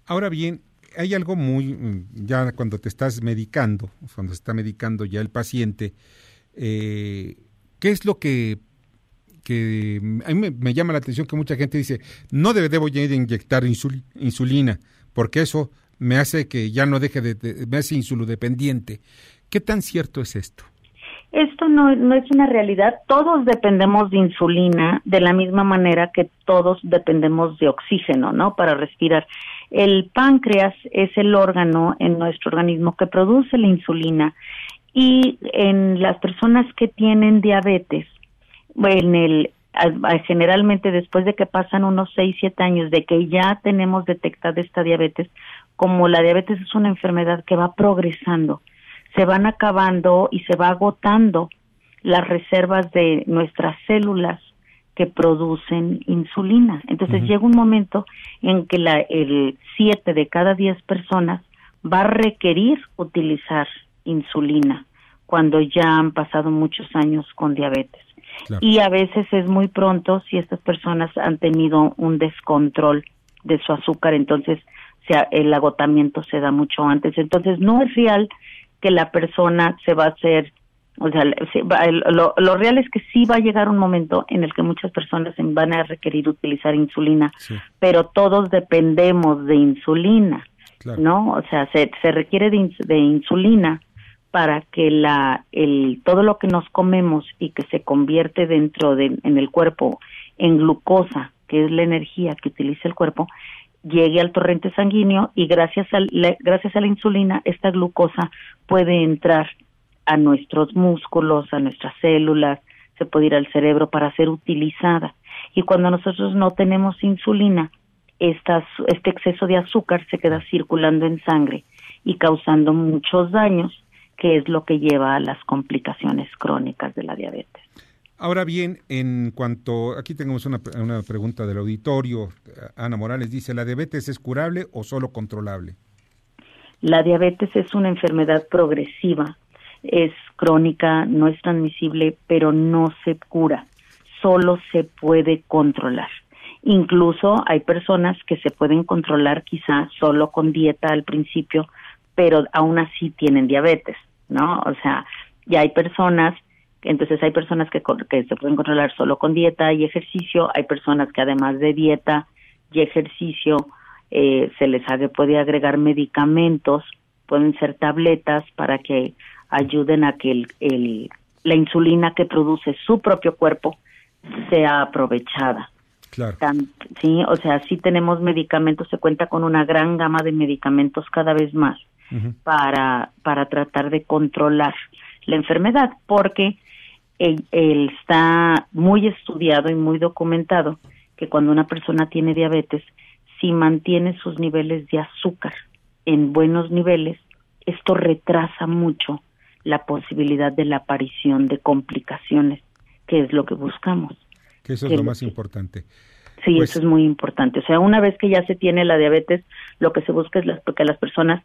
Ahora bien, hay algo muy, mm, ya cuando te estás medicando, cuando se está medicando ya el paciente, eh, ¿qué es lo que, que a mí me, llama la atención que mucha gente dice, no debe, debo inyectar insulina, porque eso me hace que ya no deje de, me hace insulodependiente. ¿Qué tan cierto es esto? Esto no, no es una realidad. Todos dependemos de insulina de la misma manera que todos dependemos de oxígeno, ¿no? Para respirar. El páncreas es el órgano en nuestro organismo que produce la insulina y en las personas que tienen diabetes, en el generalmente después de que pasan unos 6, 7 años de que ya tenemos detectada esta diabetes, como la diabetes es una enfermedad que va progresando, se van acabando y se va agotando las reservas de nuestras células que producen insulina. Entonces llega un momento en que la, el 7 de cada 10 personas va a requerir utilizar insulina cuando ya han pasado muchos años con diabetes. Y a veces es muy pronto si estas personas han tenido un descontrol de su azúcar, entonces sea, el agotamiento se da mucho antes. Entonces no es real que la persona se va a hacer, o sea, lo, lo, real es que sí va a llegar un momento en el que muchas personas van a requerir utilizar insulina, pero todos dependemos de insulina, ¿no? O sea, se, se requiere de, de insulina para que la el todo lo que nos comemos y que se convierte dentro de en el cuerpo en glucosa, que es la energía que utiliza el cuerpo, llegue al torrente sanguíneo y gracias a la, gracias a la insulina esta glucosa puede entrar a nuestros músculos, a nuestras células, se puede ir al cerebro para ser utilizada. Y cuando nosotros no tenemos insulina, estas, este exceso de azúcar se queda circulando en sangre y causando muchos daños que es lo que lleva a las complicaciones crónicas de la diabetes. Ahora bien, en cuanto, aquí tenemos una, una, pregunta del auditorio, Ana Morales dice, ¿la diabetes es curable o solo controlable? La diabetes es una enfermedad progresiva, es crónica, no es transmisible, pero no se cura, solo se puede controlar. Incluso hay personas que se pueden controlar quizá solo con dieta al principio, pero aún así tienen diabetes, ¿no? O sea, ya hay personas, entonces hay personas que, que se pueden controlar solo con dieta y ejercicio, hay personas que además de dieta y ejercicio eh, se les puede agregar medicamentos, pueden ser tabletas para que ayuden a que el, el, la insulina que produce su propio cuerpo sea aprovechada. Claro. sí, o sea, sí tenemos medicamentos, se cuenta con una gran gama de medicamentos cada vez más para, para tratar de controlar la enfermedad, porque él, está muy estudiado y muy documentado que cuando una persona tiene diabetes, si mantiene sus niveles de azúcar en buenos niveles, esto retrasa mucho la posibilidad de la aparición de complicaciones, que es lo que buscamos. Que eso es lo más importante. Sí, pues eso es muy importante. O sea, una vez que ya se tiene la diabetes, lo que se busca es que las personas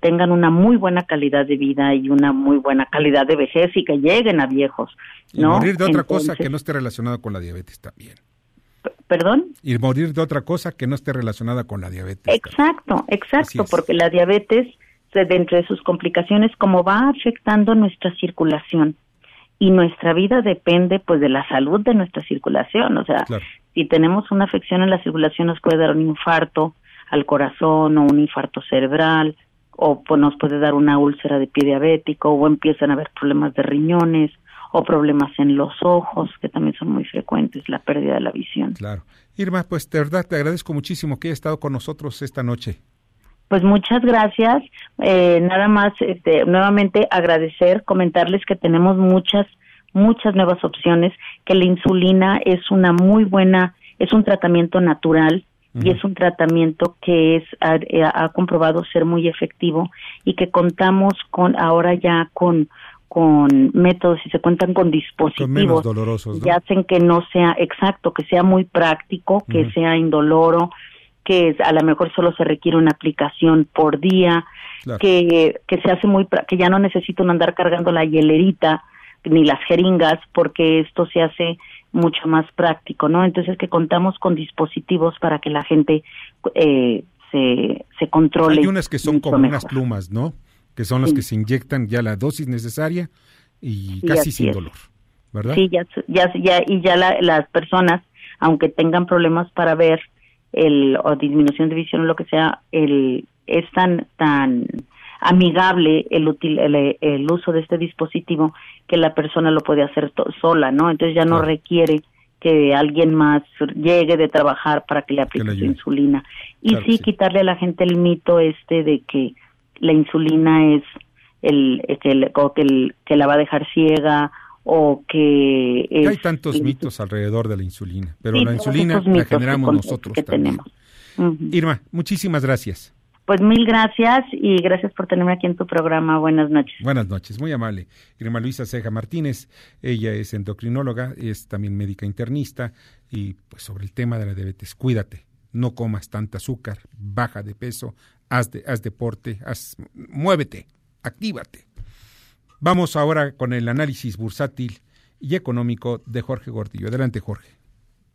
tengan una muy buena calidad de vida y una muy buena calidad de vejez y que lleguen a viejos. ¿no? Y morir de otra cosa que no esté relacionada con la diabetes también. ¿Perdón? Y morir de otra cosa que no esté relacionada con la diabetes. Exacto, exacto, porque la diabetes, dentro de sus complicaciones, como va afectando nuestra circulación, y nuestra vida depende pues de la salud de nuestra circulación, o sea, si tenemos una afección en la circulación nos puede dar un infarto al corazón o un infarto cerebral o pues, nos puede dar una úlcera de pie diabético o empiezan a haber problemas de riñones o problemas en los ojos que también son muy frecuentes, la pérdida de la visión. Claro. Irma, pues de verdad te agradezco muchísimo que hayas estado con nosotros esta noche. Pues muchas gracias. Eh, nada más, este, nuevamente agradecer, comentarles que tenemos muchas, muchas nuevas opciones, que la insulina es una muy buena, es un tratamiento natural y es un tratamiento que es ha, eh, ha, comprobado ser muy efectivo y que contamos con ahora ya con con métodos y se cuentan con dispositivos. Que hacen que no sea exacto, que sea muy práctico, que sea indoloro, que a lo mejor solo se requiere una aplicación por día, que, que se hace muy, que ya no necesito andar cargando la hielerita ni las jeringas porque esto se hace mucho más práctico, ¿no? Entonces que contamos con dispositivos para que la gente eh, se, se controle. Hay unas que son como unas plumas, ¿no? Que son las que se inyectan ya la dosis necesaria y casi sin dolor, ¿verdad? Sí, ya, ya, ya y ya las personas, aunque tengan problemas para ver, el, o disminución de visión o lo que sea, el, es tan, tan amigable el, util, el, uso de este dispositivo que la persona lo puede hacer sola, ¿no? Entonces ya no requiere que alguien más llegue de trabajar para que le aplique su insulina. Y sí, quitarle a la gente el mito este de que la insulina es el, que, el, que, el, que la va a dejar ciega o que... Hay tantos mitos alrededor de la insulina, pero Sí, la insulina la generamos nosotros que también. tenemos. Irma, muchísimas gracias. Pues mil gracias y gracias por tenerme aquí en tu programa. Buenas noches. Buenas noches, muy amable. Irma Luisa Ceja Martínez, ella es endocrinóloga, es también médica internista y pues sobre el tema de la diabetes, cuídate, no comas tanta azúcar, baja de peso, haz, de- haz deporte, haz, muévete, actívate. Vamos ahora con el análisis bursátil y económico de Jorge Gordillo. Adelante, Jorge.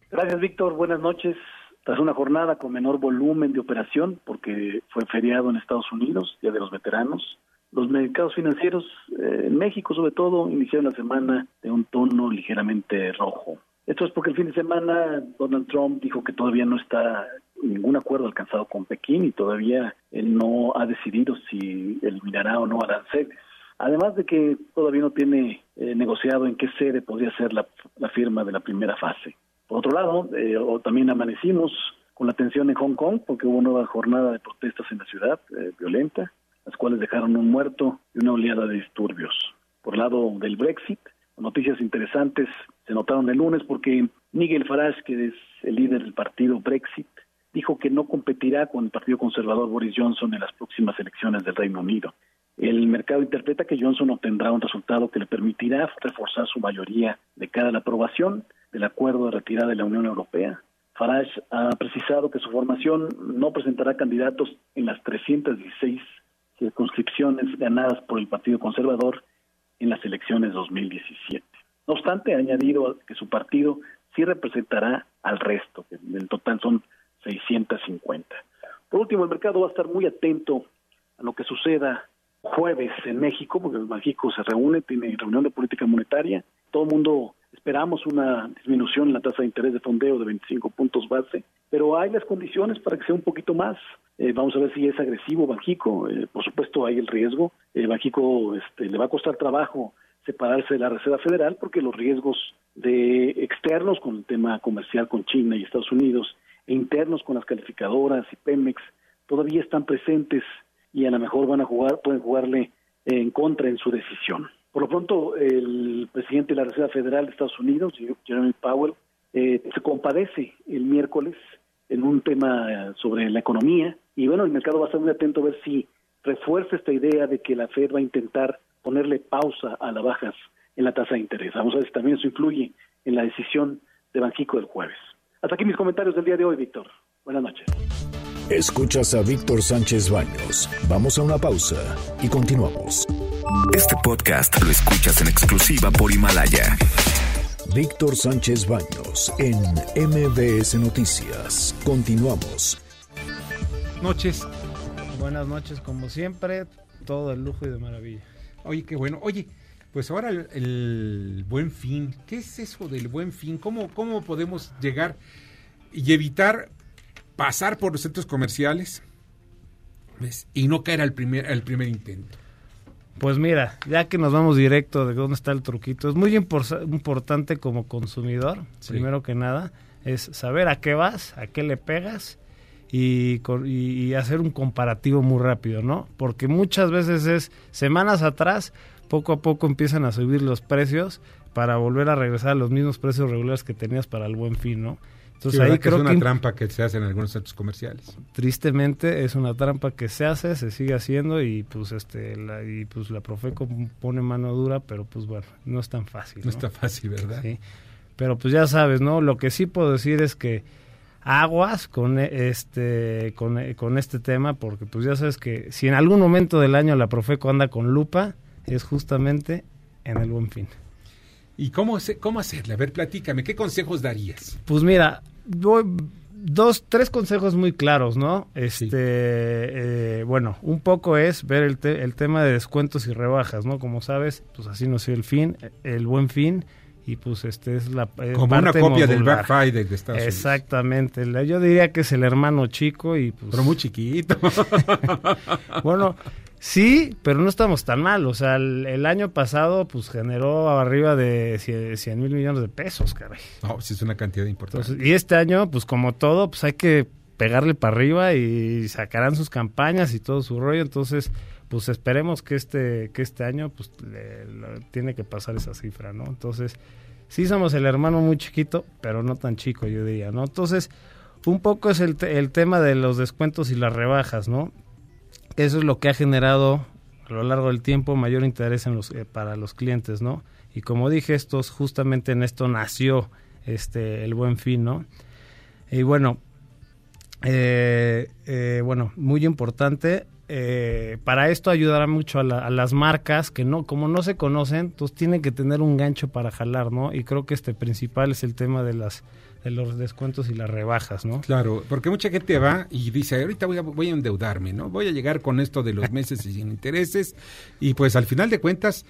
Gracias, Víctor. Buenas noches. Tras una jornada con menor volumen de operación, porque fue feriado en Estados Unidos, Día de los Veteranos, los mercados financieros eh, en México, sobre todo, iniciaron la semana de un tono ligeramente rojo. Esto es porque el fin de semana Donald Trump dijo que todavía no está ningún acuerdo alcanzado con Pekín y todavía él no ha decidido si eliminará o no aranceles. Además de que todavía no tiene eh, negociado en qué sede podría ser la, la firma de la primera fase. Por otro lado, eh, o también amanecimos con la tensión en Hong Kong porque hubo nueva jornada de protestas en la ciudad, eh, violenta, las cuales dejaron un muerto y una oleada de disturbios. Por el lado del Brexit, noticias interesantes se notaron el lunes porque Nigel Farage, que es el líder del partido Brexit, dijo que no competirá con el Partido Conservador Boris Johnson en las próximas elecciones del Reino Unido. El mercado interpreta que Johnson obtendrá un resultado que le permitirá reforzar su mayoría de cara a la aprobación del acuerdo de retirada de la Unión Europea. Farage ha precisado que su formación no presentará candidatos en las 316 circunscripciones ganadas por el Partido Conservador en las elecciones 2017. No obstante, ha añadido que su partido sí representará al resto, que en total son 650. Por último, el mercado va a estar muy atento a lo que suceda jueves en México, porque México se reúne, tiene reunión de política monetaria. Todo el mundo esperamos una disminución en la tasa de interés de fondeo de 25 puntos base, pero hay las condiciones para que sea un poquito más. Eh, vamos a ver si es agresivo Banjico. Eh, por supuesto, hay el riesgo. Eh, Banjico este, le va a costar trabajo separarse de la Reserva Federal porque los riesgos de externos con el tema comercial con China y Estados Unidos e internos con las calificadoras y Pemex todavía están presentes y a lo mejor van a jugar, pueden jugarle en contra en su decisión. Por lo pronto, el presidente de la Reserva Federal de Estados Unidos, Jeremy Powell, eh, se compadece el miércoles en un tema sobre la economía y bueno, el mercado va a estar muy atento a ver si refuerza esta idea de que la Fed va a intentar ponerle pausa a las bajas en la tasa de interés. Vamos a ver si también eso influye en la decisión de Banjico del jueves. Hasta aquí mis comentarios del día de hoy, Víctor. Buenas noches. Escuchas a Víctor Sánchez Baños. Vamos a una pausa y continuamos. Este podcast lo escuchas en exclusiva por Himalaya. Víctor Sánchez Baños en MBS Noticias. Continuamos. Noches. Buenas noches, como siempre, todo el lujo y de maravilla. Oye, qué bueno. Oye, pues ahora el, el buen fin. ¿Qué es eso del buen fin? ¿Cómo, cómo podemos llegar y evitar pasar por los centros comerciales ¿ves? y no caer al primer, al primer intento? Pues mira, ya que nos vamos directo de dónde está el truquito, es muy impor- importante como consumidor, Sí. primero que nada, es saber a qué vas, a qué le pegas y- y hacer un comparativo muy rápido, ¿no? Porque muchas veces es semanas atrás, poco a poco empiezan a subir los precios para volver a regresar a los mismos precios regulares que tenías para el buen fin, ¿no? Entonces, ahí que creo es una que trampa que se hace en algunos centros comerciales. tristemente es una trampa que se hace, se sigue haciendo y pues este la, y pues la Profeco pone mano dura, pero pues bueno, no es tan fácil. No está fácil, ¿verdad? Sí. Pero pues ya sabes, ¿no? Lo que sí puedo decir es que aguas con e- este con, e- con este tema porque pues ya sabes que si en algún momento del año la Profeco anda con lupa es justamente en el Buen Fin. ¿Y cómo, cómo hacerle? A ver, platícame, ¿qué consejos darías? Pues mira, voy- dos, tres consejos muy claros, ¿no? Este, eh, bueno, un poco es ver el, te- el tema de descuentos y rebajas, ¿no? Como sabes, pues así nos dio el fin, el buen fin, y pues este es la eh, Como una copia del. Black Friday de Estados. Exactamente, yo diría que es el hermano chico y pues... Pero muy chiquito. bueno, sí, pero no estamos tan mal. O sea, el, el año pasado pues generó arriba de 100 mil millones de pesos, caray. No, sí es una cantidad importante. Entonces, y este año, pues como todo, pues hay que pegarle para arriba y sacarán sus campañas y todo su rollo. Entonces, pues esperemos que este, que este año pues tiene que pasar esa cifra, ¿no? Entonces, sí somos el hermano muy chiquito, pero no tan chico, yo diría, ¿no? Entonces, un poco es el, el tema de los descuentos y las rebajas, ¿no? Eso es lo que ha generado a lo largo del tiempo mayor interés en los, eh, para los clientes, ¿no? Y como dije, justamente en esto nació este, el buen fin, ¿no? Y bueno, eh, eh, bueno, muy importante, eh, para esto ayudará mucho a, las marcas que no, como no se conocen, entonces tienen que tener un gancho para jalar, ¿no? Y creo que este principal es el tema de las de los descuentos y las rebajas, ¿no? Claro, porque mucha gente va y dice, ahorita voy a, voy a endeudarme, ¿no? Voy a llegar con esto de los meses sin intereses y pues al final de cuentas,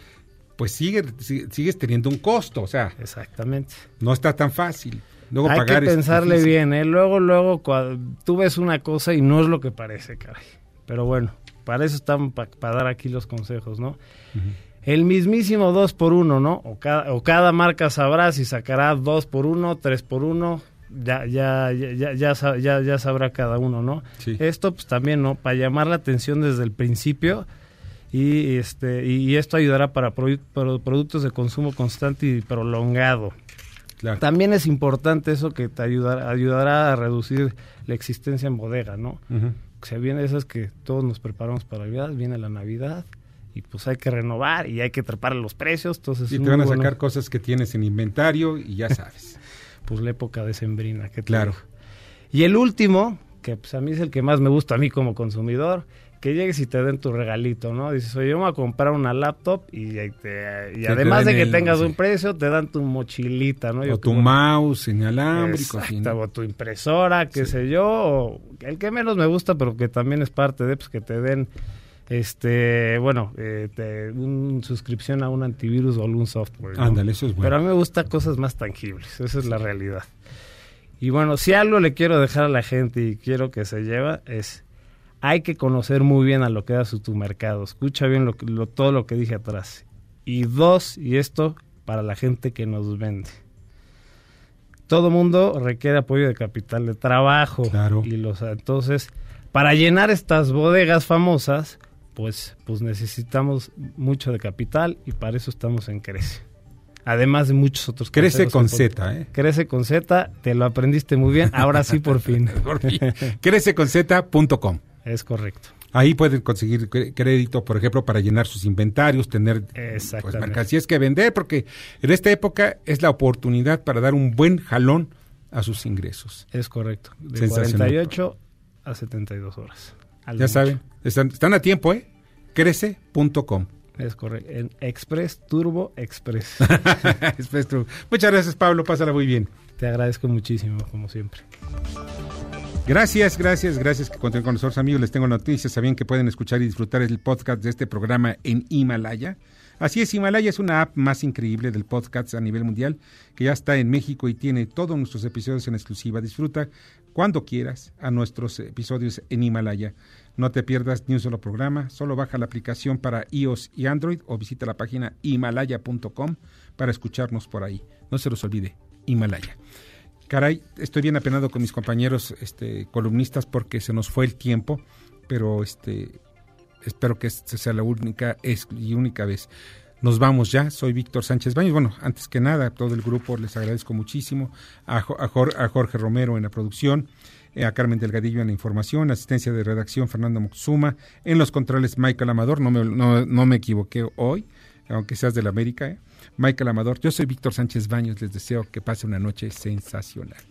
pues sigue, sigues teniendo un costo, o sea. Exactamente. No está tan fácil. Luego Hay pagar que pensarle bien, ¿eh? Luego, luego, tú ves una cosa y no es lo que parece, caray. Pero bueno, para eso están para dar aquí los consejos, ¿no? El mismísimo 2 por 1 ¿no? O cada, o cada marca sabrá si sacará 2 por 1 3 por 1 ya, ya, ya, ya, ya, ya sabrá cada uno, ¿no? Esto pues también, ¿no? Para llamar la atención desde el principio y este y esto ayudará para productos de consumo constante y prolongado. También es importante eso que te ayudará, ayudará a reducir la existencia en bodega, ¿no? se viene eso es que todos nos preparamos para Navidad, viene la Navidad y pues hay que renovar y hay que trepar los precios. Entonces y te van a sacar cosas que tienes en inventario y ya sabes. pues la época de sembrina, que claro. Y el último, que pues a mí es el que más me gusta a mí como consumidor, que llegues y te den tu regalito, ¿no? Dices, oye, yo me voy a comprar una laptop y, y además de que tengas un precio, te dan tu mochilita, ¿no? O tu mouse inalámbrico. o tu impresora, qué sé yo, o el que menos me gusta, pero que también es parte de, pues que te den, este, bueno, eh, te, una suscripción a un antivirus o algún software. Ándale, eso es bueno. Pero a mí me gustan cosas más tangibles, esa es la realidad. Y bueno, si algo le quiero dejar a la gente y quiero que se lleva es hay que conocer muy bien a lo que da su tu mercado. Escucha bien lo, todo lo que dije atrás. Y dos, y esto para la gente que nos vende. Todo mundo requiere apoyo de capital de trabajo. Claro. Y los, entonces, para llenar estas bodegas famosas, pues, pues necesitamos mucho de capital y para eso estamos en Crece. Además de muchos otros. Crece con Z, ¿eh? Crece con Z, te lo aprendiste muy bien, ahora sí por fin. Crececonz.com. Es correcto. Ahí pueden conseguir crédito, por ejemplo, para llenar sus inventarios, tener pues, mercancías que vender, porque en esta época es la oportunidad para dar un buen jalón a sus ingresos. Es correcto. De 48 a 72 horas. Ya saben, están, están, a tiempo, ¿eh? Crece.com. Es correcto. En Express Turbo Express. Express Turbo. Muchas gracias, Pablo. Pásala muy bien. Te agradezco muchísimo, como siempre. Gracias, gracias, gracias que continúen con nosotros, amigos. Les tengo noticias. Sabían que pueden escuchar y disfrutar el podcast de este programa en Himalaya. Así es, Himalaya es una app más increíble del podcast a nivel mundial que ya está en México y tiene todos nuestros episodios en exclusiva. Disfruta cuando quieras a nuestros episodios en Himalaya. No te pierdas ni un solo programa, solo baja la aplicación para iOS y Android o visita la página himalaya.com para escucharnos por ahí. No se los olvide, Himalaya. Caray, estoy bien apenado con mis compañeros este, columnistas porque se nos fue el tiempo, pero este, espero que esta sea la única y única vez. Nos vamos ya, soy Víctor Sánchez Baños. Bueno, antes que nada, a todo el grupo les agradezco muchísimo, a, Jorge, Romero en la producción, eh, a Carmen Delgadillo en la información, asistencia de redacción Fernando Moxuma, en los controles Michael Amador, no me, no, me equivoqué hoy, aunque seas de la América, ¿eh? Michael Amador. Yo soy Víctor Sánchez Baños. Les deseo que pase una noche sensacional.